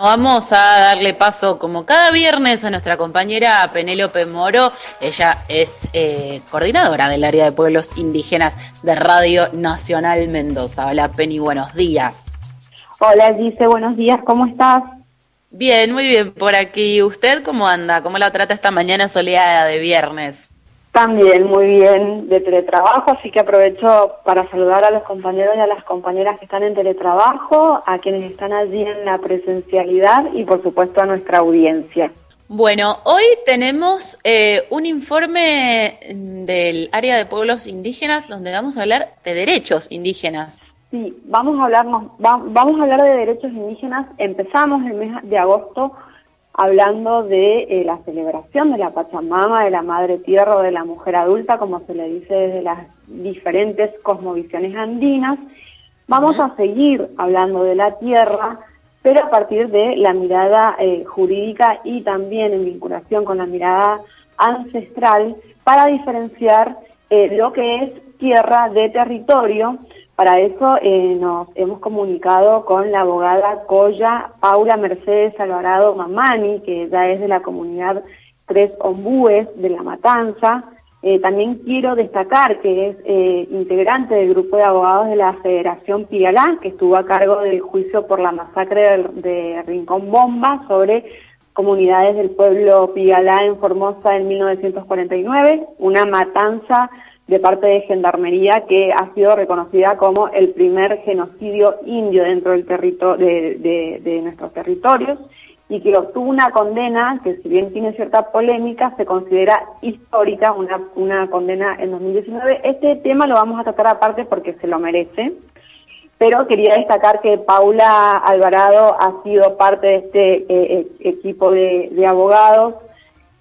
Vamos a darle paso como cada viernes a nuestra compañera Penélope Moro. Ella es eh, coordinadora del área de pueblos indígenas de Radio Nacional Mendoza. Hola Penny, buenos días. Hola Gise, buenos días, ¿cómo estás? Bien, muy bien por aquí. ¿Usted cómo anda? ¿Cómo la trata esta mañana soleada de viernes? También muy bien de teletrabajo, así que aprovecho para saludar a los compañeros y a las compañeras que están en teletrabajo, a quienes están allí en la presencialidad y por supuesto a nuestra audiencia. Bueno, hoy tenemos eh, un informe del área de pueblos indígenas donde vamos a hablar de derechos indígenas. Sí, vamos a, hablarnos, vamos a hablar de derechos indígenas. Empezamos el mes de agosto hablando de eh, la celebración de la Pachamama, de la Madre Tierra o de la mujer adulta, como se le dice desde las diferentes cosmovisiones andinas. Vamos a seguir hablando de la tierra, pero a partir de la mirada eh, jurídica y también en vinculación con la mirada ancestral para diferenciar eh, lo que es tierra de territorio, para eso eh, nos hemos comunicado con la abogada Coya Paula Mercedes Alvarado Mamani, que ya es de la comunidad Tres Ombúes de La Matanza. Eh, también quiero destacar que es eh, integrante del grupo de abogados de la Federación Pialá, que estuvo a cargo del juicio por la masacre de, Rincón Bomba sobre comunidades del pueblo Pialá en Formosa en 1949, una matanza de parte de Gendarmería que ha sido reconocida como el primer genocidio indio dentro del de, de, nuestros territorios y que obtuvo una condena que si bien tiene cierta polémica, se considera histórica, una, una condena en 2019. Este tema lo vamos a tratar aparte porque se lo merece, pero quería destacar que Paula Alvarado ha sido parte de este eh, eh, equipo de, de abogados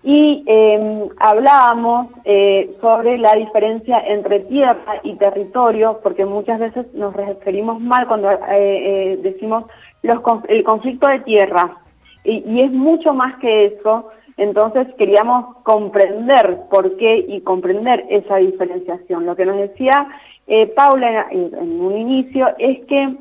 y em, hablábamos eh, sobre la diferencia entre tierra y territorio, porque muchas veces nos referimos mal cuando eh, eh, decimos el conflicto de tierra, y, es mucho más que eso, entonces queríamos comprender por qué y comprender esa diferenciación. Lo que nos decía Paula en, en, un inicio es que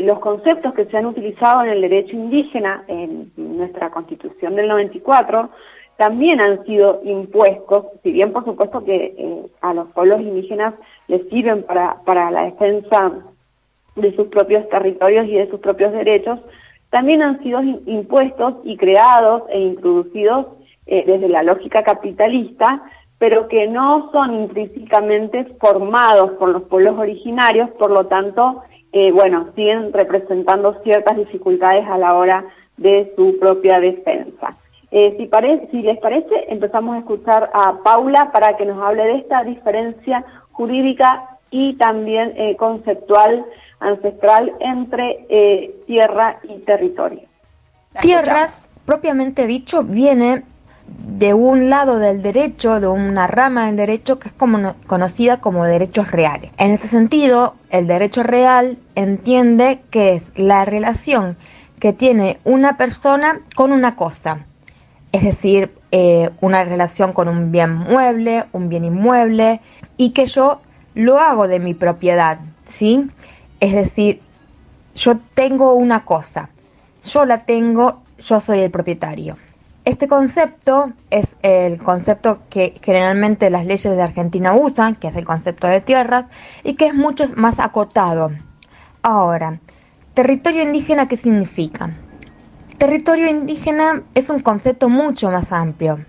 los conceptos que se han utilizado en el derecho indígena, en nuestra constitución del 94, también han sido impuestos, si bien por supuesto que eh, a los pueblos indígenas les sirven para, para la defensa de sus propios territorios y de sus propios derechos, también han sido impuestos y creados e introducidos eh, desde la lógica capitalista, pero que no son intrínsecamente formados por los pueblos originarios, por lo tanto, eh, bueno, siguen representando ciertas dificultades a la hora de su propia defensa. Eh, si, si les parece, empezamos a escuchar a Paula para que nos hable de esta diferencia jurídica y también eh, conceptual ancestral entre eh, tierra y territorio. Tierras, propiamente dicho, viene de un lado del derecho, de una rama del derecho que es como conocida como derechos reales. En este sentido, el derecho real entiende que es la relación que tiene una persona con una cosa es decir, eh, una relación con un bien mueble, un bien inmueble, y que yo lo hago de mi propiedad, ¿sí? Es decir, yo tengo una cosa, yo la tengo, yo soy el propietario. Este concepto es el concepto que generalmente las leyes de Argentina usan, que es el concepto de tierras, y que es mucho más acotado. Ahora, territorio indígena, ¿qué significa? Territorio indígena es un concepto mucho más amplio.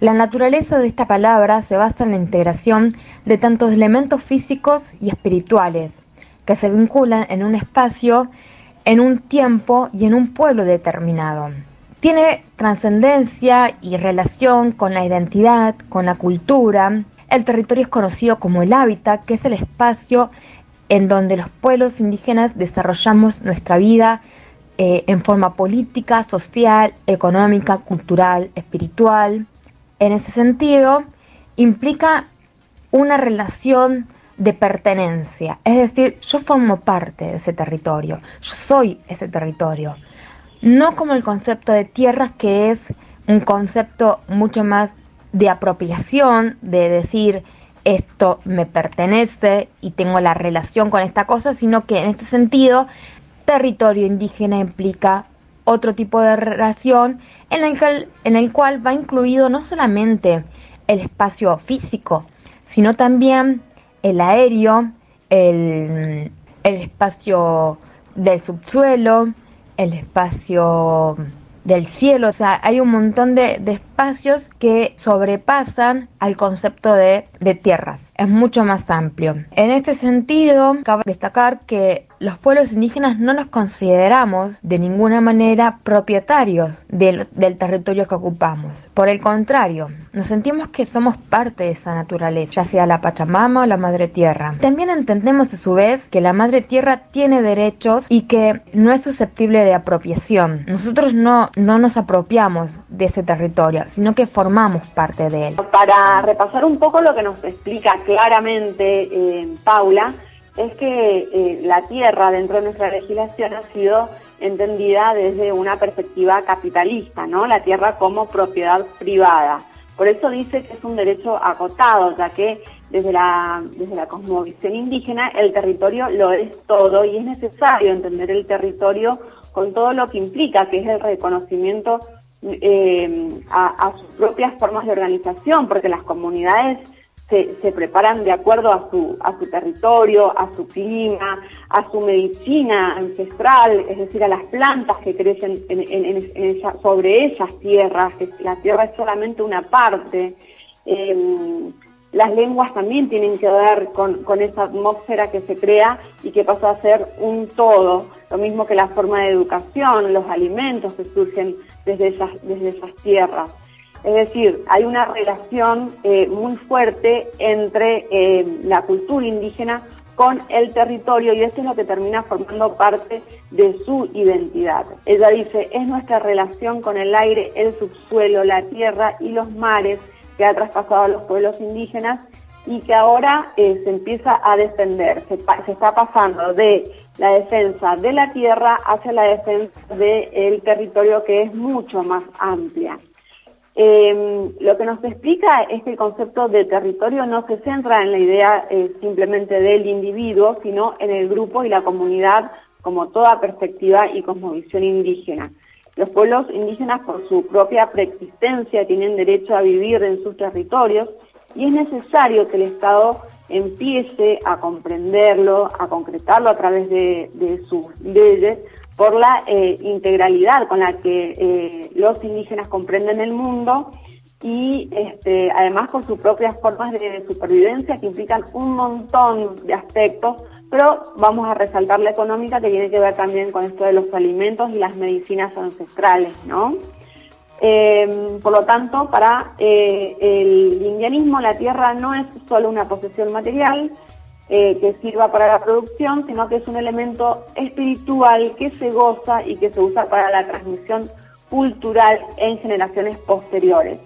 La naturaleza de esta palabra se basa en la integración de tantos elementos físicos y espirituales que se vinculan en un espacio, en un tiempo y en un pueblo determinado. Tiene trascendencia y relación con la identidad, con la cultura. El territorio es conocido como el hábitat, que es el espacio en donde los pueblos indígenas desarrollamos nuestra vida eh, en forma política, social, económica, cultural, espiritual. En ese sentido, implica una relación de pertenencia, es decir, yo formo parte de ese territorio, yo soy ese territorio, no como el concepto de tierras que es un concepto mucho más de apropiación, de decir esto me pertenece y tengo la relación con esta cosa, sino que en este sentido territorio indígena implica otro tipo de relación en el, que, en el cual va incluido no solamente el espacio físico, sino también el aéreo, el, el espacio del subsuelo, el espacio del cielo, o sea, hay un montón de, de espacios que sobrepasan al concepto de, de tierras, es mucho más amplio. En este sentido, cabe destacar que los pueblos indígenas no nos consideramos de ninguna manera propietarios del, del, territorio que ocupamos. Por el contrario, nos sentimos que somos parte de esa naturaleza, ya sea la Pachamama o la Madre Tierra. También entendemos a su vez que la Madre Tierra tiene derechos y que no es susceptible de apropiación. Nosotros no, no nos apropiamos de ese territorio, sino que formamos parte de él. Para repasar un poco lo que nos explica claramente eh, Paula, es que eh, la tierra dentro de nuestra legislación ha sido entendida desde una perspectiva capitalista, ¿no? La tierra como propiedad privada. Por eso dice que es un derecho acotado, ya que desde la, desde la cosmovisión indígena el territorio lo es todo y es necesario entender el territorio con todo lo que implica, que es el reconocimiento eh, a, a sus propias formas de organización, porque las comunidades se, preparan de acuerdo a su, territorio, a su clima, a su medicina ancestral, es decir, a las plantas que crecen sobre esas tierras, que la tierra es solamente una parte. Eh, las lenguas también tienen que ver con, esa atmósfera que se crea y que pasa a ser un todo, lo mismo que la forma de educación, los alimentos que surgen desde esas tierras. Es decir, hay una relación eh, muy fuerte entre eh, la cultura indígena con el territorio y esto es lo que termina formando parte de su identidad. Ella dice, es nuestra relación con el aire, el subsuelo, la tierra y los mares que ha traspasado a los pueblos indígenas y que ahora eh, se empieza a defender, se, se, está pasando de la defensa de la tierra hacia la defensa del territorio que es mucho más amplia. Eh, lo que nos explica es que el concepto de territorio no se centra en la idea eh, simplemente del individuo, sino en el grupo y la comunidad como toda perspectiva y cosmovisión indígena. Los pueblos indígenas por su propia preexistencia tienen derecho a vivir en sus territorios y es necesario que el Estado empiece a comprenderlo, a concretarlo a través de, de sus leyes, por la eh, integralidad con la que eh, los indígenas comprenden el mundo y este, además con sus propias formas de supervivencia que implican un montón de aspectos, pero vamos a resaltar la económica que tiene que ver también con esto de los alimentos y las medicinas ancestrales, ¿no? Eh, por lo tanto, para eh, el indianismo la tierra no es solo una posesión material, eh, que sirva para la producción, sino que es un elemento espiritual que se goza y que se usa para la transmisión cultural en generaciones posteriores.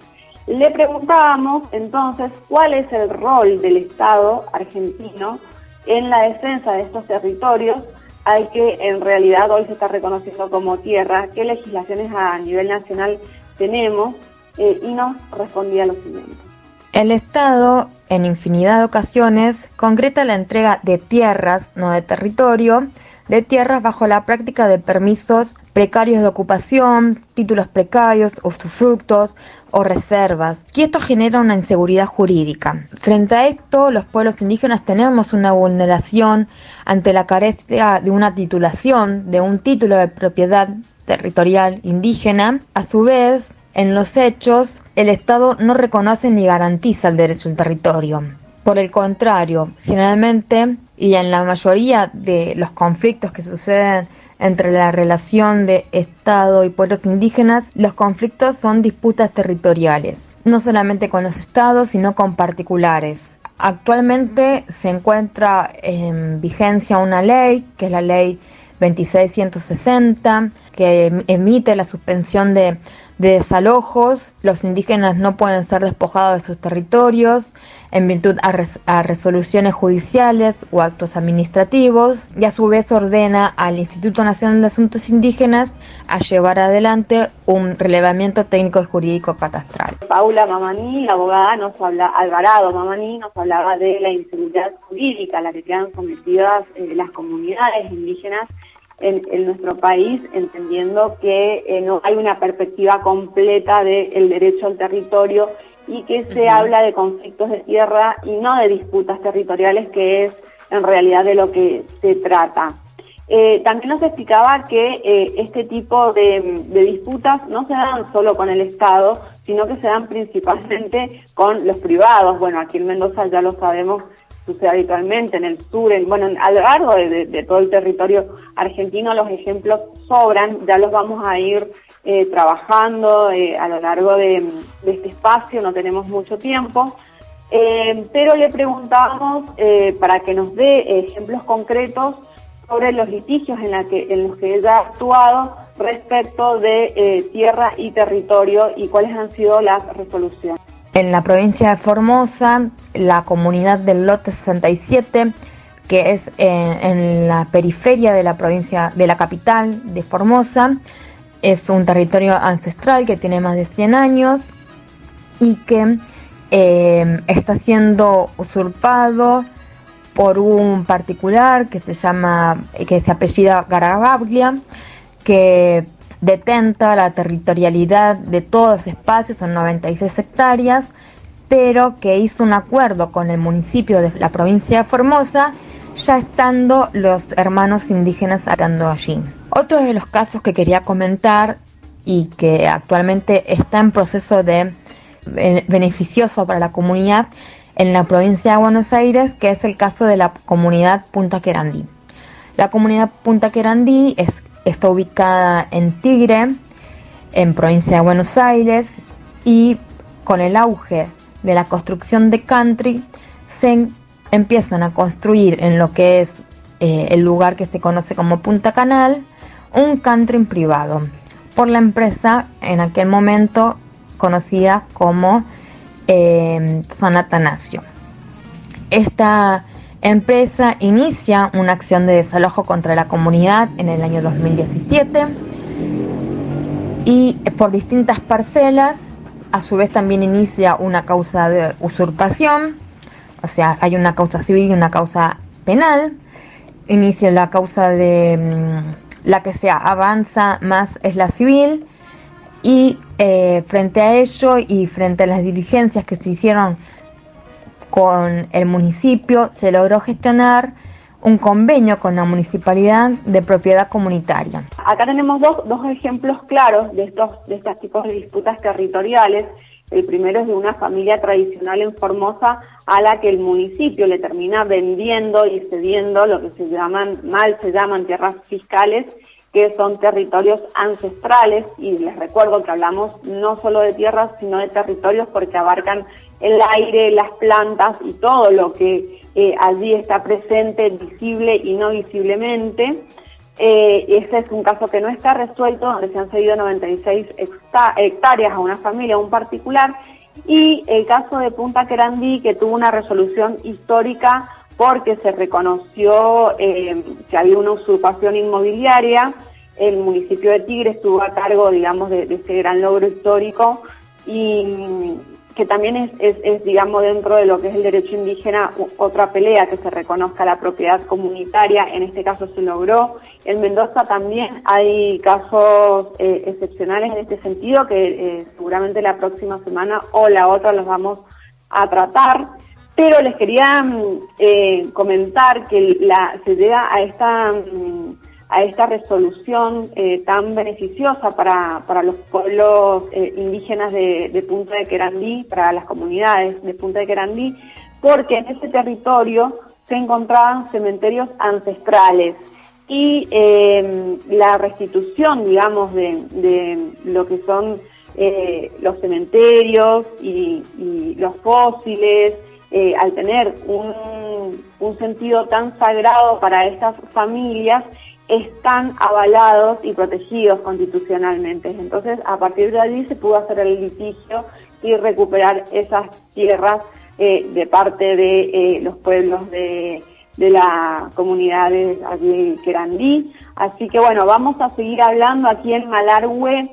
Le preguntábamos entonces cuál es el rol del Estado argentino en la defensa de estos territorios al que en realidad hoy se está reconociendo como tierra, qué legislaciones a nivel nacional tenemos eh, y nos respondía lo siguiente. El Estado, en infinidad de ocasiones, concreta la entrega de tierras, no de territorio, de tierras bajo la práctica de permisos precarios de ocupación, títulos precarios, usufructos o reservas, y esto genera una inseguridad jurídica. Frente a esto, los pueblos indígenas tenemos una vulneración ante la carencia de una titulación, de un título de propiedad territorial indígena. A su vez, en los hechos, el Estado no reconoce ni garantiza el derecho al territorio. Por el contrario, generalmente y en la mayoría de los conflictos que suceden entre la relación de Estado y pueblos indígenas, los conflictos son disputas territoriales, no solamente con los estados, sino con particulares. Actualmente se encuentra en vigencia una ley, que es la ley 2660, que emite la suspensión de de desalojos, los indígenas no pueden ser despojados de sus territorios en virtud a, res a, resoluciones judiciales o actos administrativos y a su vez ordena al Instituto Nacional de Asuntos Indígenas a llevar adelante un relevamiento técnico y jurídico catastral. Paula Mamaní, la abogada, nos habla, Alvarado Mamaní, nos hablaba de la inseguridad jurídica a la que quedan sometidas eh, las comunidades indígenas en, nuestro país, entendiendo que eh, no hay una perspectiva completa del derecho al territorio y que se habla de conflictos de tierra y no de disputas territoriales, que es en realidad de lo que se trata. Eh, también nos explicaba que eh, este tipo de, disputas no se dan solo con el Estado, sino que se dan principalmente con los privados. Bueno, aquí en Mendoza ya lo sabemos, sucede habitualmente, en el sur, en, bueno, a lo largo de, todo el territorio argentino los ejemplos sobran, ya los vamos a ir eh, trabajando a lo largo de, este espacio, no tenemos mucho tiempo. pero le preguntamos para que nos dé ejemplos concretos sobre los litigios en, la que, en los que ella ha actuado respecto de eh, tierra y territorio y cuáles han sido las resoluciones. En la provincia de Formosa, la comunidad del Lote 67, que es en, la periferia de la provincia, de la capital de Formosa, es un territorio ancestral que tiene más de 100 años y que eh, está siendo usurpado por un particular que se llama, que se apellida Garabaglia, que detenta la territorialidad de todos los espacios, son 96 hectáreas, pero que hizo un acuerdo con el municipio de la provincia de Formosa, ya estando los hermanos indígenas atando allí. Otro de los casos que quería comentar y que actualmente está en proceso de beneficioso para la comunidad en la provincia de Buenos Aires, que es el caso de la comunidad Punta Querandí. La comunidad Punta Querandí es, está ubicada en Tigre, en provincia de Buenos Aires, y con el auge de la construcción de country, se empiezan a construir en lo que es eh, el lugar que se conoce como Punta Canal, un country privado, por la empresa en aquel momento conocida como eh, San Atanasio. Esta empresa inicia una acción de desalojo contra la comunidad en el año 2017 y por distintas parcelas, a su vez también inicia una causa de usurpación, o sea, hay una causa civil y una causa penal, inicia la causa de mm, la que se avanza más es la civil y eh, frente a ello y frente a las diligencias que se hicieron con el municipio, se logró gestionar un convenio con la municipalidad de propiedad comunitaria. Acá tenemos dos, dos ejemplos claros de estos, de estos tipos de disputas territoriales. El primero es de una familia tradicional en Formosa a la que el municipio le termina vendiendo y cediendo lo que se llaman, mal se llaman tierras fiscales que son territorios ancestrales y les recuerdo que hablamos no solo de tierras sino de territorios porque abarcan el aire, las plantas y todo lo que eh, allí está presente visible y no visiblemente. Eh, este es un caso que no está resuelto, donde se han cedido 96 hectáreas a una familia, a un particular, y el caso de Punta Querandí, que tuvo una resolución histórica porque se reconoció eh, que había una usurpación inmobiliaria, el municipio de Tigre estuvo a cargo, digamos, de, este gran logro histórico y mm, que también es, digamos, dentro de lo que es el derecho indígena, otra pelea que se reconozca la propiedad comunitaria, en este caso se logró. En Mendoza también hay casos eh, excepcionales en este sentido que eh, seguramente la próxima semana o la otra los vamos a tratar. Pero les quería mm, eh, comentar que la, se llega a esta, mm, a esta resolución eh, tan beneficiosa para, los pueblos eh, indígenas de, Punta de Querandí, para las comunidades de Punta de Querandí, porque en ese territorio se encontraban cementerios ancestrales y la restitución, digamos, de, lo que son los cementerios y los fósiles, eh, al tener un, sentido tan sagrado para estas familias, están avalados y protegidos constitucionalmente. Entonces, a partir de allí se pudo hacer el litigio y recuperar esas tierras eh, de parte de eh, los pueblos de, de la comunidad de allí Querandí. Así que bueno, vamos a seguir hablando aquí en Malargüe.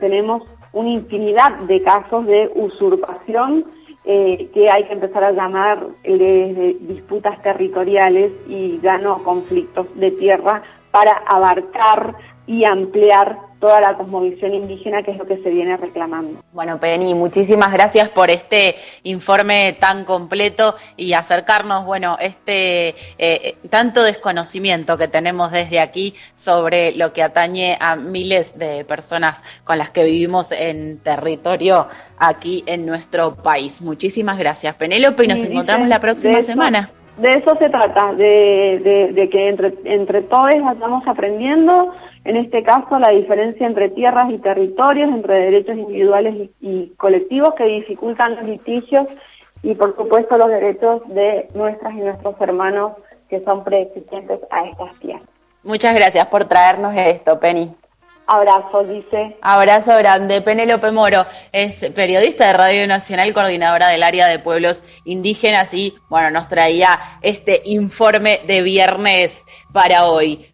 tenemos una infinidad de casos de usurpación eh, que hay que empezar a llamar de disputas territoriales y ya no conflictos de tierra, para abarcar y ampliar toda la cosmovisión indígena, que es lo que se viene reclamando. Bueno, Penny, muchísimas gracias por este informe tan completo y acercarnos, bueno, este eh, tanto desconocimiento que tenemos desde aquí sobre lo que atañe a miles de personas con las que vivimos en territorio aquí en nuestro país. Muchísimas gracias, Penélope, y nos encontramos la próxima semana. De eso se trata, de, que entre, todos vayamos aprendiendo en este caso, la diferencia entre tierras y territorios, entre derechos individuales y, colectivos que dificultan los litigios y, por supuesto, los derechos de nuestras y nuestros hermanos que son preexistentes a estas tierras. Muchas gracias por traernos esto, Penny. Abrazo, dice. Abrazo grande. Penélope Moro es periodista de Radio Nacional, coordinadora del área de pueblos indígenas y, bueno, nos traía este informe de viernes para hoy.